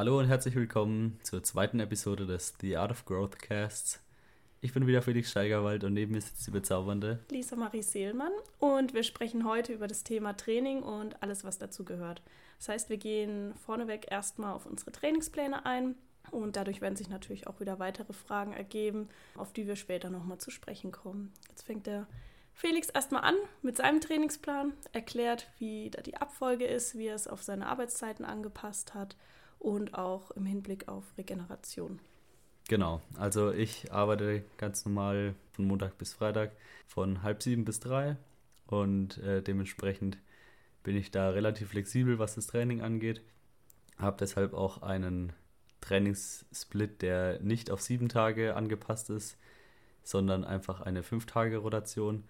Hallo und herzlich willkommen zur zweiten Episode des The Art of Growth Casts. Ich bin wieder Felix Steigerwald und neben mir sitzt die bezaubernde Lisa Marie Seelmann und wir sprechen heute über das Thema Training und alles, was dazu gehört. Das heißt, wir gehen vorneweg erstmal auf unsere Trainingspläne ein und dadurch werden sich natürlich auch wieder weitere Fragen ergeben, auf die wir später nochmal zu sprechen kommen. Jetzt fängt der Felix erstmal an mit seinem Trainingsplan, erklärt, wie da die Abfolge ist, wie er es auf seine Arbeitszeiten angepasst hat und auch im Hinblick auf Regeneration. Genau, also ich arbeite ganz normal von Montag bis Freitag von halb sieben bis drei und äh, dementsprechend bin ich da relativ flexibel, was das Training angeht. Habe deshalb auch einen Trainingssplit, der nicht auf sieben Tage angepasst ist, sondern einfach eine fünf Tage Rotation,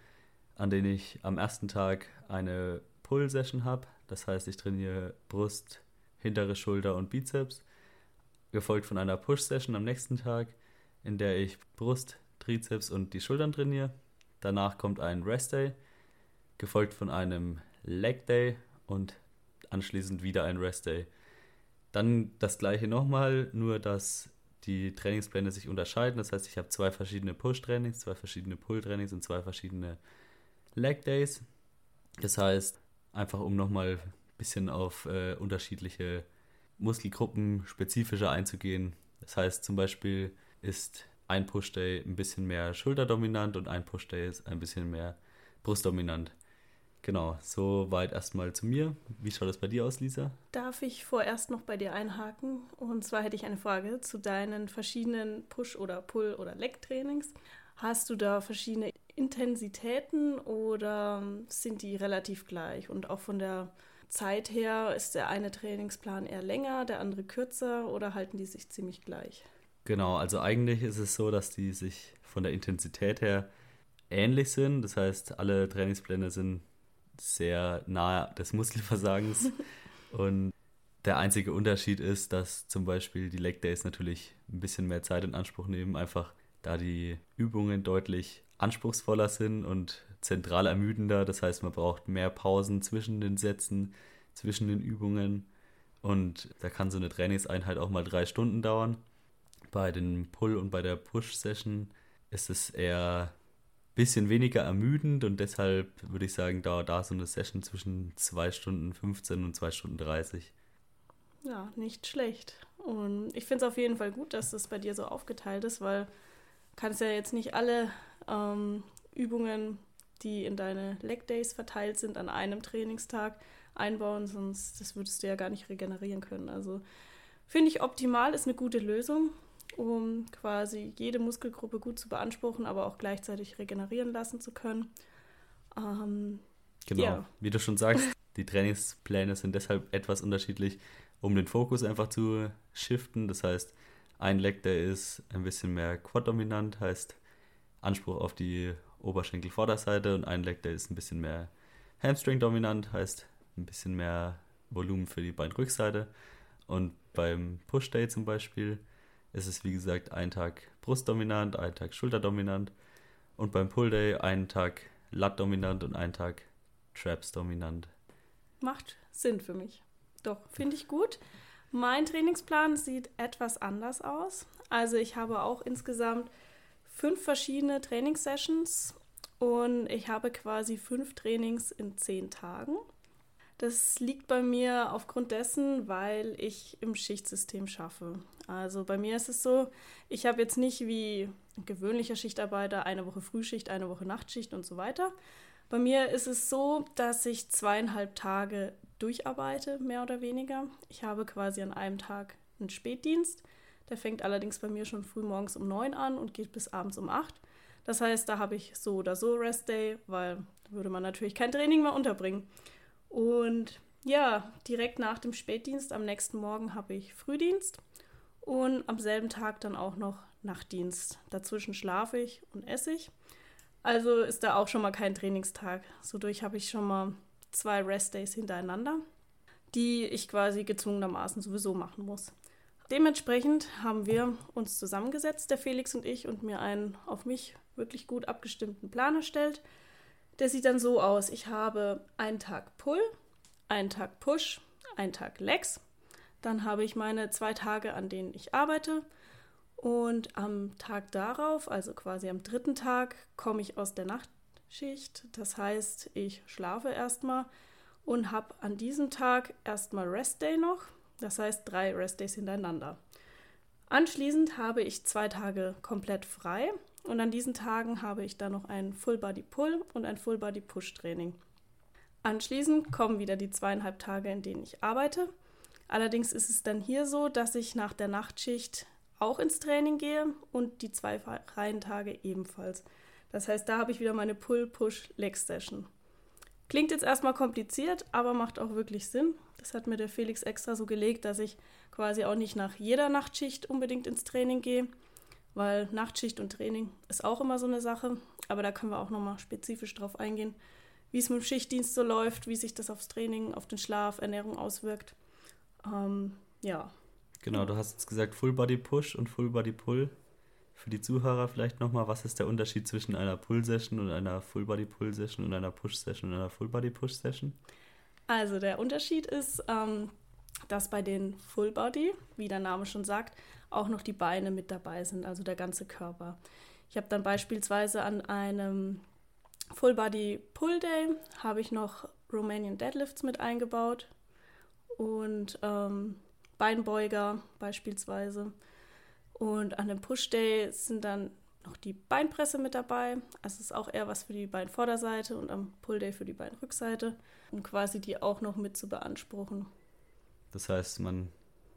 an denen ich am ersten Tag eine Pull-Session habe. Das heißt, ich trainiere Brust, hintere Schulter und Bizeps gefolgt von einer Push-Session am nächsten Tag, in der ich Brust, Trizeps und die Schultern trainiere. Danach kommt ein Rest-Day, gefolgt von einem Leg-Day und anschließend wieder ein Rest-Day. Dann das gleiche nochmal, nur dass die Trainingspläne sich unterscheiden. Das heißt, ich habe zwei verschiedene Push-Trainings, zwei verschiedene Pull-Trainings und zwei verschiedene Leg-Days. Das heißt, einfach um nochmal bisschen auf äh, unterschiedliche Muskelgruppen spezifischer einzugehen. Das heißt zum Beispiel ist ein Push-Day ein bisschen mehr schulterdominant und ein Push-Day ist ein bisschen mehr brustdominant. Genau, so weit erstmal zu mir. Wie schaut es bei dir aus, Lisa? Darf ich vorerst noch bei dir einhaken? Und zwar hätte ich eine Frage zu deinen verschiedenen Push- oder Pull- oder Leg-Trainings. Hast du da verschiedene Intensitäten oder sind die relativ gleich? Und auch von der Zeit her ist der eine Trainingsplan eher länger, der andere kürzer oder halten die sich ziemlich gleich? Genau, also eigentlich ist es so, dass die sich von der Intensität her ähnlich sind. Das heißt, alle Trainingspläne sind sehr nahe des Muskelversagens. und der einzige Unterschied ist, dass zum Beispiel die Leg Days natürlich ein bisschen mehr Zeit in Anspruch nehmen, einfach da die Übungen deutlich anspruchsvoller sind und zentral ermüdender. Das heißt, man braucht mehr Pausen zwischen den Sätzen, zwischen den Übungen. Und da kann so eine Trainingseinheit auch mal drei Stunden dauern. Bei den Pull- und bei der Push-Session ist es eher ein bisschen weniger ermüdend und deshalb würde ich sagen, dauert da so eine Session zwischen 2 Stunden 15 und 2 Stunden 30. Ja, nicht schlecht. Und ich finde es auf jeden Fall gut, dass das bei dir so aufgeteilt ist, weil kannst ja jetzt nicht alle ähm, Übungen, die in deine Leg Days verteilt sind, an einem Trainingstag einbauen, sonst das würdest du ja gar nicht regenerieren können. Also finde ich optimal, ist eine gute Lösung, um quasi jede Muskelgruppe gut zu beanspruchen, aber auch gleichzeitig regenerieren lassen zu können. Ähm, genau, ja. wie du schon sagst, die Trainingspläne sind deshalb etwas unterschiedlich, um den Fokus einfach zu shiften. Das heißt, ein Leg, der ist ein bisschen mehr quad-dominant, heißt Anspruch auf die Oberschenkelvorderseite und ein Leg, der ist ein bisschen mehr Hamstring-dominant, heißt ein bisschen mehr Volumen für die Beinrückseite. Und beim Push-Day zum Beispiel ist es wie gesagt ein Tag Brustdominant, ein Tag Schulterdominant und beim Pull-Day einen Tag Lat-dominant und einen Tag Traps-dominant. Macht Sinn für mich. Doch, finde ich gut. Mein Trainingsplan sieht etwas anders aus. Also ich habe auch insgesamt fünf verschiedene Trainingssessions und ich habe quasi fünf Trainings in zehn Tagen. Das liegt bei mir aufgrund dessen, weil ich im Schichtsystem schaffe. Also bei mir ist es so, ich habe jetzt nicht wie ein gewöhnlicher Schichtarbeiter eine Woche Frühschicht, eine Woche Nachtschicht und so weiter. Bei mir ist es so, dass ich zweieinhalb Tage durcharbeite, mehr oder weniger. Ich habe quasi an einem Tag einen Spätdienst. Der fängt allerdings bei mir schon früh morgens um neun an und geht bis abends um acht. Das heißt, da habe ich so oder so Rest Day, weil da würde man natürlich kein Training mehr unterbringen. Und ja, direkt nach dem Spätdienst am nächsten Morgen habe ich Frühdienst und am selben Tag dann auch noch Nachtdienst. Dazwischen schlafe ich und esse ich. Also ist da auch schon mal kein Trainingstag. So durch habe ich schon mal zwei Rest-Days hintereinander, die ich quasi gezwungenermaßen sowieso machen muss. Dementsprechend haben wir uns zusammengesetzt, der Felix und ich, und mir einen auf mich wirklich gut abgestimmten Plan erstellt. Der sieht dann so aus: Ich habe einen Tag Pull, einen Tag Push, einen Tag Legs. Dann habe ich meine zwei Tage, an denen ich arbeite. Und am Tag darauf, also quasi am dritten Tag, komme ich aus der Nachtschicht. Das heißt, ich schlafe erstmal und habe an diesem Tag erstmal Restday noch. Das heißt, drei Restdays hintereinander. Anschließend habe ich zwei Tage komplett frei und an diesen Tagen habe ich dann noch ein Full Body Pull und ein Full Body Push Training. Anschließend kommen wieder die zweieinhalb Tage, in denen ich arbeite. Allerdings ist es dann hier so, dass ich nach der Nachtschicht auch ins Training gehe und die zwei freien Tage ebenfalls. Das heißt, da habe ich wieder meine Pull-Push-Leg-Session. Klingt jetzt erstmal kompliziert, aber macht auch wirklich Sinn. Das hat mir der Felix extra so gelegt, dass ich quasi auch nicht nach jeder Nachtschicht unbedingt ins Training gehe, weil Nachtschicht und Training ist auch immer so eine Sache. Aber da können wir auch nochmal spezifisch drauf eingehen, wie es mit dem Schichtdienst so läuft, wie sich das aufs Training, auf den Schlaf, Ernährung auswirkt. Ähm, ja. Genau, du hast jetzt gesagt Full Body Push und Full Body Pull. Für die Zuhörer vielleicht nochmal, was ist der Unterschied zwischen einer Pull-Session und einer Full Body Pull-Session und einer Push-Session und einer Full Body Push-Session? Also der Unterschied ist, ähm, dass bei den Full Body, wie der Name schon sagt, auch noch die Beine mit dabei sind, also der ganze Körper. Ich habe dann beispielsweise an einem Full Body Pull Day habe ich noch Romanian Deadlifts mit eingebaut und ähm, Beinbeuger beispielsweise. Und an dem Push Day sind dann noch die Beinpresse mit dabei. Also es ist auch eher was für die Beinvorderseite und am Pull Day für die Beinrückseite, um quasi die auch noch mit zu beanspruchen. Das heißt, man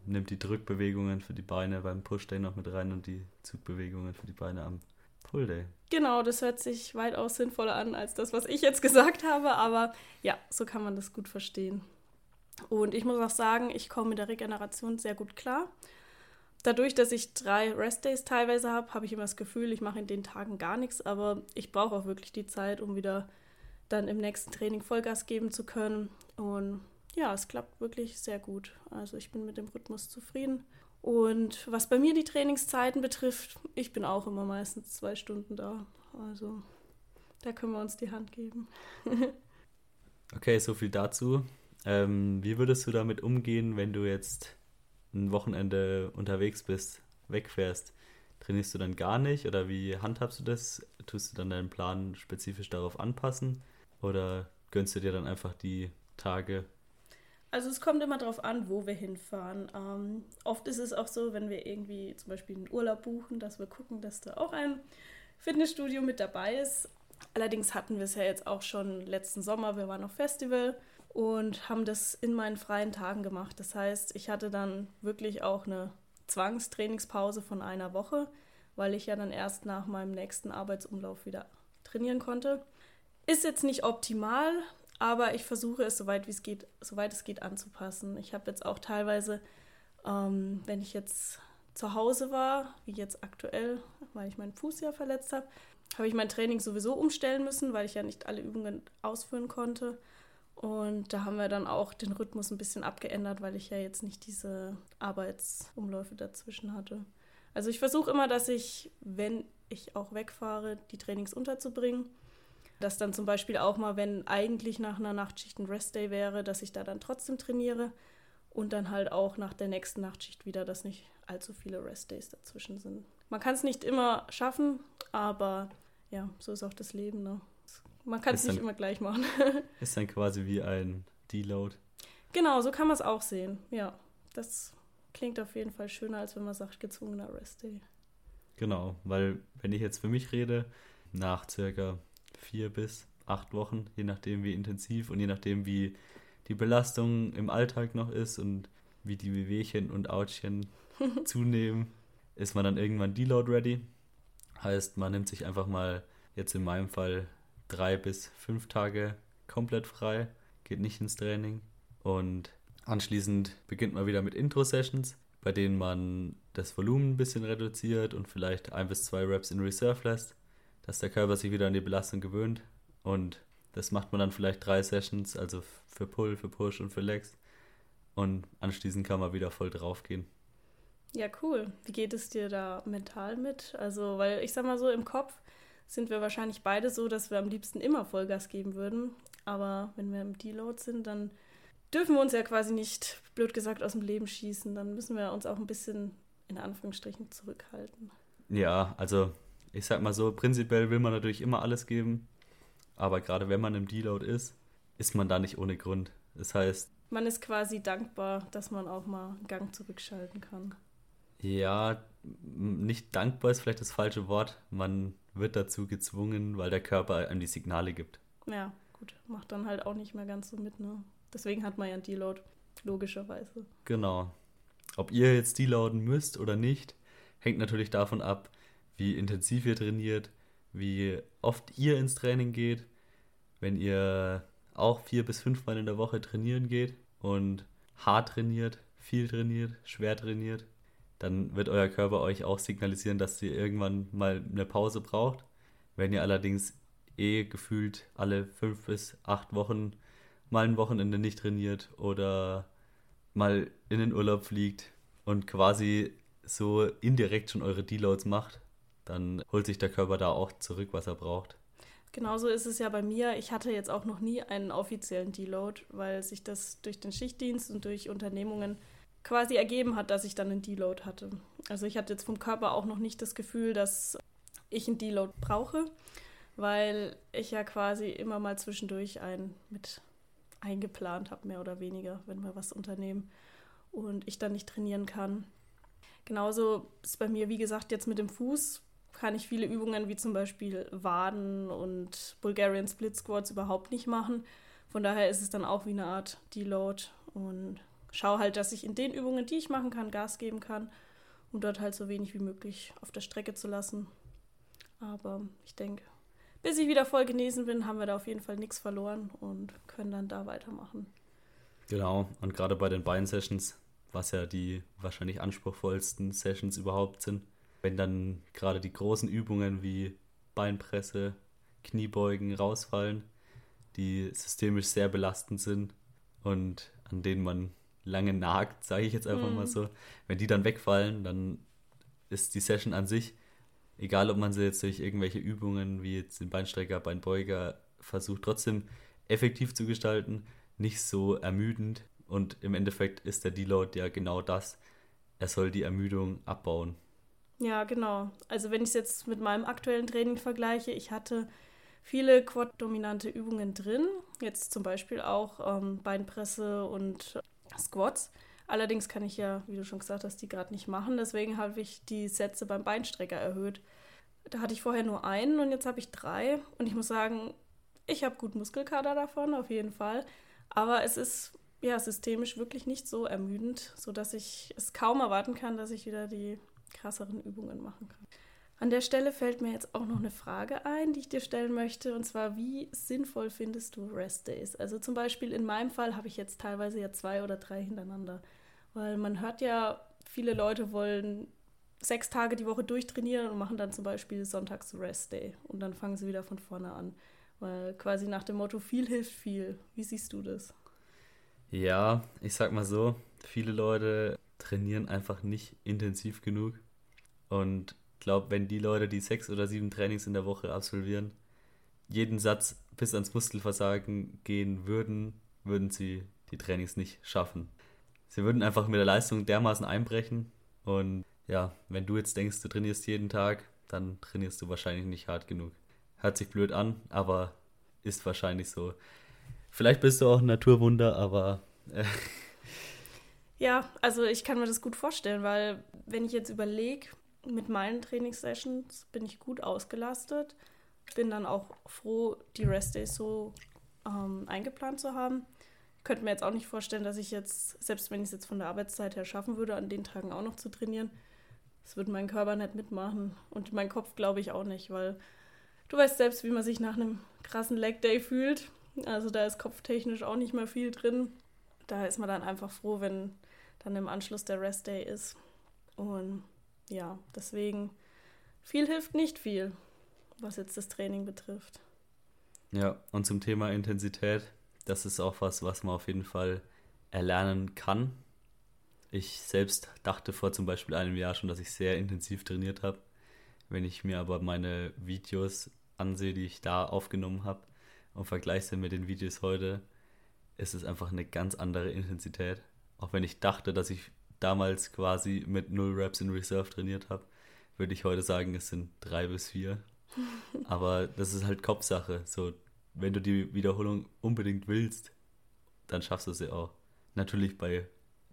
nimmt die Drückbewegungen für die Beine beim Push Day noch mit rein und die Zugbewegungen für die Beine am Pull Day. Genau, das hört sich weitaus sinnvoller an als das, was ich jetzt gesagt habe, aber ja, so kann man das gut verstehen. Und ich muss auch sagen, ich komme mit der Regeneration sehr gut klar. Dadurch, dass ich drei Restdays teilweise habe, habe ich immer das Gefühl, ich mache in den Tagen gar nichts, aber ich brauche auch wirklich die Zeit, um wieder dann im nächsten Training Vollgas geben zu können. Und ja, es klappt wirklich sehr gut. Also ich bin mit dem Rhythmus zufrieden. Und was bei mir die Trainingszeiten betrifft, ich bin auch immer meistens zwei Stunden da. Also da können wir uns die Hand geben. okay, so viel dazu. Ähm, wie würdest du damit umgehen, wenn du jetzt ein Wochenende unterwegs bist, wegfährst? Trainierst du dann gar nicht oder wie handhabst du das? Tust du dann deinen Plan spezifisch darauf anpassen oder gönnst du dir dann einfach die Tage? Also es kommt immer darauf an, wo wir hinfahren. Ähm, oft ist es auch so, wenn wir irgendwie zum Beispiel einen Urlaub buchen, dass wir gucken, dass da auch ein Fitnessstudio mit dabei ist. Allerdings hatten wir es ja jetzt auch schon letzten Sommer, wir waren auf Festival und haben das in meinen freien Tagen gemacht. Das heißt, ich hatte dann wirklich auch eine Zwangstrainingspause von einer Woche, weil ich ja dann erst nach meinem nächsten Arbeitsumlauf wieder trainieren konnte. Ist jetzt nicht optimal, aber ich versuche es soweit wie es geht, soweit es geht anzupassen. Ich habe jetzt auch teilweise, ähm, wenn ich jetzt zu Hause war, wie jetzt aktuell, weil ich meinen Fuß ja verletzt habe, habe ich mein Training sowieso umstellen müssen, weil ich ja nicht alle Übungen ausführen konnte. Und da haben wir dann auch den Rhythmus ein bisschen abgeändert, weil ich ja jetzt nicht diese Arbeitsumläufe dazwischen hatte. Also ich versuche immer, dass ich, wenn ich auch wegfahre, die Trainings unterzubringen. Dass dann zum Beispiel auch mal, wenn eigentlich nach einer Nachtschicht ein Restday wäre, dass ich da dann trotzdem trainiere. Und dann halt auch nach der nächsten Nachtschicht wieder, dass nicht allzu viele Restdays dazwischen sind. Man kann es nicht immer schaffen, aber ja, so ist auch das Leben. Ne? Man kann es nicht immer gleich machen. ist dann quasi wie ein Deload. Genau, so kann man es auch sehen. Ja, das klingt auf jeden Fall schöner, als wenn man sagt, gezwungener Rest-Day. Genau, weil wenn ich jetzt für mich rede, nach circa vier bis acht Wochen, je nachdem wie intensiv und je nachdem wie die Belastung im Alltag noch ist und wie die Wehwehchen und Autchen zunehmen, ist man dann irgendwann Deload ready. Heißt, man nimmt sich einfach mal jetzt in meinem Fall drei bis fünf Tage komplett frei, geht nicht ins Training. Und anschließend beginnt man wieder mit Intro-Sessions, bei denen man das Volumen ein bisschen reduziert und vielleicht ein bis zwei Reps in Reserve lässt, dass der Körper sich wieder an die Belastung gewöhnt. Und das macht man dann vielleicht drei Sessions, also für Pull, für Push und für Legs. Und anschließend kann man wieder voll drauf gehen. Ja, cool. Wie geht es dir da mental mit? Also, weil ich sag mal so, im Kopf sind wir wahrscheinlich beide so, dass wir am liebsten immer Vollgas geben würden. Aber wenn wir im Deload sind, dann dürfen wir uns ja quasi nicht, blöd gesagt, aus dem Leben schießen. Dann müssen wir uns auch ein bisschen in Anführungsstrichen zurückhalten. Ja, also ich sag mal so, prinzipiell will man natürlich immer alles geben, aber gerade wenn man im Deload ist, ist man da nicht ohne Grund. Das heißt. Man ist quasi dankbar, dass man auch mal einen Gang zurückschalten kann. Ja, nicht dankbar ist vielleicht das falsche Wort. Man wird dazu gezwungen, weil der Körper einem die Signale gibt. Ja, gut. Macht dann halt auch nicht mehr ganz so mit, ne? Deswegen hat man ja einen Deload, logischerweise. Genau. Ob ihr jetzt deloaden müsst oder nicht, hängt natürlich davon ab, wie intensiv ihr trainiert, wie oft ihr ins Training geht. Wenn ihr auch vier bis fünfmal in der Woche trainieren geht und hart trainiert, viel trainiert, schwer trainiert, dann wird euer Körper euch auch signalisieren, dass ihr irgendwann mal eine Pause braucht. Wenn ihr allerdings eh gefühlt alle fünf bis acht Wochen mal ein Wochenende nicht trainiert oder mal in den Urlaub fliegt und quasi so indirekt schon eure Deloads macht, dann holt sich der Körper da auch zurück, was er braucht. Genauso ist es ja bei mir. Ich hatte jetzt auch noch nie einen offiziellen Deload, weil sich das durch den Schichtdienst und durch Unternehmungen quasi ergeben hat, dass ich dann einen Deload hatte. Also ich hatte jetzt vom Körper auch noch nicht das Gefühl, dass ich einen Deload brauche, weil ich ja quasi immer mal zwischendurch einen mit eingeplant habe, mehr oder weniger, wenn wir was unternehmen und ich dann nicht trainieren kann. Genauso ist bei mir, wie gesagt, jetzt mit dem Fuß kann ich viele Übungen wie zum Beispiel Waden und Bulgarian Split Squats überhaupt nicht machen. Von daher ist es dann auch wie eine Art Deload und schaue halt, dass ich in den Übungen, die ich machen kann, Gas geben kann, um dort halt so wenig wie möglich auf der Strecke zu lassen. Aber ich denke, bis ich wieder voll genesen bin, haben wir da auf jeden Fall nichts verloren und können dann da weitermachen. Genau, und gerade bei den Bein-Sessions, was ja die wahrscheinlich anspruchsvollsten Sessions überhaupt sind, wenn dann gerade die großen Übungen wie Beinpresse, Kniebeugen rausfallen, die systemisch sehr belastend sind und an denen man lange nagt, sage ich jetzt einfach mm. mal mhm. so, wenn die dann wegfallen, dann ist die Session an sich egal ob man sie jetzt durch irgendwelche Übungen wie jetzt den Beinstrecker, Beinbeuger versucht, trotzdem effektiv zu gestalten, nicht so ermüdend. Und im Endeffekt ist der Deload ja genau das. Er soll die Ermüdung abbauen. Ja, genau. Also wenn ich es jetzt mit meinem aktuellen Training vergleiche, ich hatte viele quad-dominante Übungen drin. Jetzt zum Beispiel auch ähm, Beinpresse und Squats. Allerdings kann ich ja, wie du schon gesagt hast, die gerade nicht machen. Deswegen habe ich die Sätze beim Beinstrecker erhöht. Da hatte ich vorher nur einen und jetzt habe ich drei. Und ich muss sagen, ich habe gut Muskelkater davon, auf jeden Fall. Aber es ist ja systemisch wirklich nicht so ermüdend, sodass ich es kaum erwarten kann, dass ich wieder die krasseren Übungen machen kann. An der Stelle fällt mir jetzt auch noch eine Frage ein, die ich dir stellen möchte, und zwar, wie sinnvoll findest du Rest Days? Also zum Beispiel in meinem Fall habe ich jetzt teilweise ja zwei oder drei hintereinander, weil man hört ja, viele Leute wollen sechs Tage die Woche durchtrainieren und machen dann zum Beispiel sonntags Rest Day und dann fangen sie wieder von vorne an, weil quasi nach dem Motto viel hilft viel. Wie siehst du das? Ja, ich sag mal so, viele Leute trainieren einfach nicht intensiv genug und glaube, wenn die Leute, die sechs oder sieben Trainings in der Woche absolvieren, jeden Satz bis ans Muskelversagen gehen würden, würden sie die Trainings nicht schaffen. Sie würden einfach mit der Leistung dermaßen einbrechen. Und ja, wenn du jetzt denkst, du trainierst jeden Tag, dann trainierst du wahrscheinlich nicht hart genug. Hört sich blöd an, aber ist wahrscheinlich so. Vielleicht bist du auch ein Naturwunder, aber. Äh. Ja, also ich kann mir das gut vorstellen, weil wenn ich jetzt überlege, mit meinen Trainingssessions bin ich gut ausgelastet. Bin dann auch froh, die Restdays so ähm, eingeplant zu haben. Ich könnte mir jetzt auch nicht vorstellen, dass ich jetzt, selbst wenn ich es jetzt von der Arbeitszeit her schaffen würde, an den Tagen auch noch zu trainieren, das würde mein Körper nicht mitmachen. Und mein Kopf glaube ich auch nicht, weil du weißt selbst, wie man sich nach einem krassen Leg Day fühlt. Also da ist kopftechnisch auch nicht mehr viel drin. Da ist man dann einfach froh, wenn dann im Anschluss der Rest Day ist. Und ja, deswegen viel hilft nicht viel, was jetzt das Training betrifft. Ja, und zum Thema Intensität, das ist auch was, was man auf jeden Fall erlernen kann. Ich selbst dachte vor zum Beispiel einem Jahr schon, dass ich sehr intensiv trainiert habe. Wenn ich mir aber meine Videos ansehe, die ich da aufgenommen habe und vergleiche sie mit den Videos heute, ist es einfach eine ganz andere Intensität. Auch wenn ich dachte, dass ich damals quasi mit null Reps in Reserve trainiert habe, würde ich heute sagen, es sind drei bis vier. Aber das ist halt Kopfsache. So, wenn du die Wiederholung unbedingt willst, dann schaffst du sie auch. Natürlich bei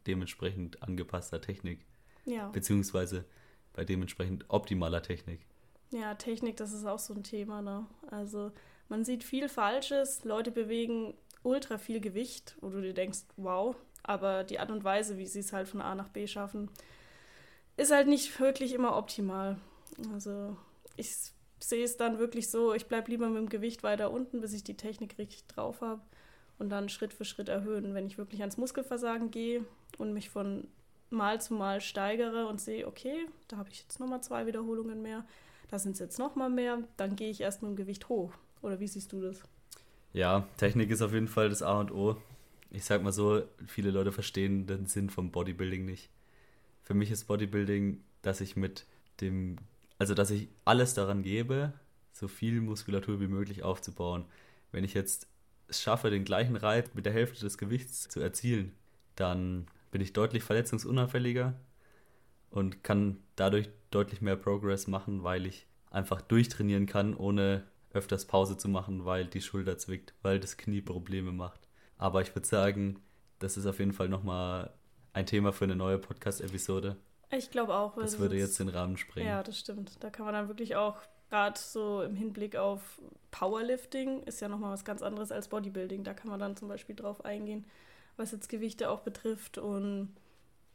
dementsprechend angepasster Technik. Ja. Beziehungsweise bei dementsprechend optimaler Technik. Ja, Technik, das ist auch so ein Thema. Ne? Also man sieht viel Falsches, Leute bewegen ultra viel Gewicht, wo du dir denkst, wow, aber die Art und Weise, wie sie es halt von A nach B schaffen, ist halt nicht wirklich immer optimal. Also ich sehe es dann wirklich so, ich bleibe lieber mit dem Gewicht weiter unten, bis ich die Technik richtig drauf habe und dann Schritt für Schritt erhöhen. Wenn ich wirklich ans Muskelversagen gehe und mich von Mal zu Mal steigere und sehe, okay, da habe ich jetzt nochmal zwei Wiederholungen mehr, da sind es jetzt nochmal mehr, dann gehe ich erst mit dem Gewicht hoch. Oder wie siehst du das? Ja, Technik ist auf jeden Fall das A und O. Ich sag mal so, viele Leute verstehen den Sinn vom Bodybuilding nicht. Für mich ist Bodybuilding, dass ich mit dem, also dass ich alles daran gebe, so viel Muskulatur wie möglich aufzubauen. Wenn ich jetzt es schaffe, den gleichen Reiz mit der Hälfte des Gewichts zu erzielen, dann bin ich deutlich verletzungsunauffälliger und kann dadurch deutlich mehr Progress machen, weil ich einfach durchtrainieren kann, ohne öfters Pause zu machen, weil die Schulter zwickt, weil das Knie Probleme macht. Aber ich würde sagen, das ist auf jeden Fall nochmal ein Thema für eine neue Podcast-Episode. Ich glaube auch. Das würde jetzt den Rahmen sprengen. Ja, das stimmt. Da kann man dann wirklich auch, gerade so im Hinblick auf Powerlifting, ist ja nochmal was ganz anderes als Bodybuilding. Da kann man dann zum Beispiel drauf eingehen, was jetzt Gewichte auch betrifft. Und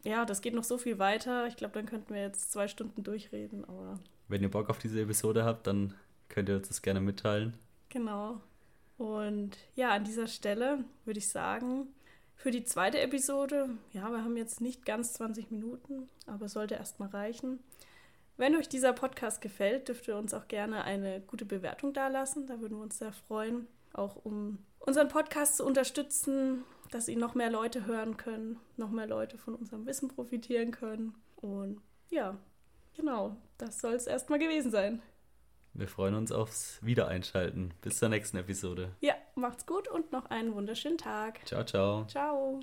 ja, das geht noch so viel weiter. Ich glaube, dann könnten wir jetzt zwei Stunden durchreden. Aber Wenn ihr Bock auf diese Episode habt, dann könnt ihr uns das gerne mitteilen. Genau. Und ja, an dieser Stelle würde ich sagen, für die zweite Episode, ja, wir haben jetzt nicht ganz 20 Minuten, aber sollte erstmal reichen. Wenn euch dieser Podcast gefällt, dürft ihr uns auch gerne eine gute Bewertung dalassen. Da würden wir uns sehr freuen, auch um unseren Podcast zu unterstützen, dass ihn noch mehr Leute hören können, noch mehr Leute von unserem Wissen profitieren können. Und ja, genau, das soll es erstmal gewesen sein. Wir freuen uns aufs Wiedereinschalten. Bis zur nächsten Episode. Ja, macht's gut und noch einen wunderschönen Tag. Ciao, ciao. Ciao.